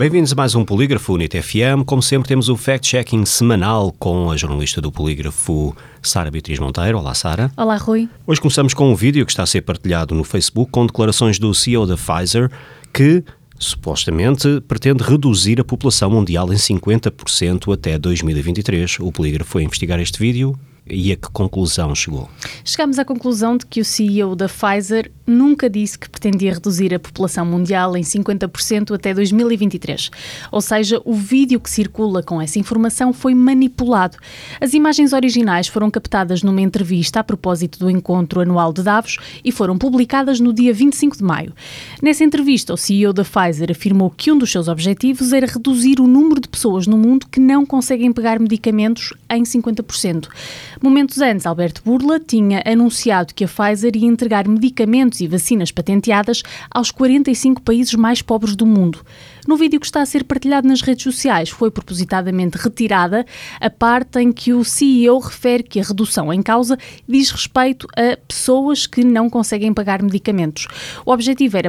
Bem-vindos a mais um Polígrafo NIT FM. Como sempre, temos o fact-checking semanal com a jornalista do Polígrafo, Sara Beatriz Monteiro. Olá, Sara. Olá, Rui. Hoje começamos com um vídeo que está a ser partilhado no Facebook com declarações do CEO da Pfizer que supostamente pretende reduzir a população mundial em 50% até 2023. O Polígrafo foi investigar este vídeo e a que conclusão chegou? Chegamos à conclusão de que o CEO da Pfizer nunca disse que pretendia reduzir a população mundial em 50% até 2023. Ou seja, o vídeo que circula com essa informação foi manipulado. As imagens originais foram captadas numa entrevista a propósito do encontro anual de Davos e foram publicadas no dia 25 de maio. Nessa entrevista, o CEO da Pfizer afirmou que um dos seus objetivos era reduzir o número de pessoas no mundo que não conseguem pegar medicamentos em 50%. Momentos antes, Alberto Burla tinha anunciado que a Pfizer ia entregar medicamentos e vacinas patenteadas aos 45 países mais pobres do mundo. No vídeo que está a ser partilhado nas redes sociais, foi propositadamente retirada a parte em que o CEO refere que a redução em causa diz respeito a pessoas que não conseguem pagar medicamentos. O objetivo era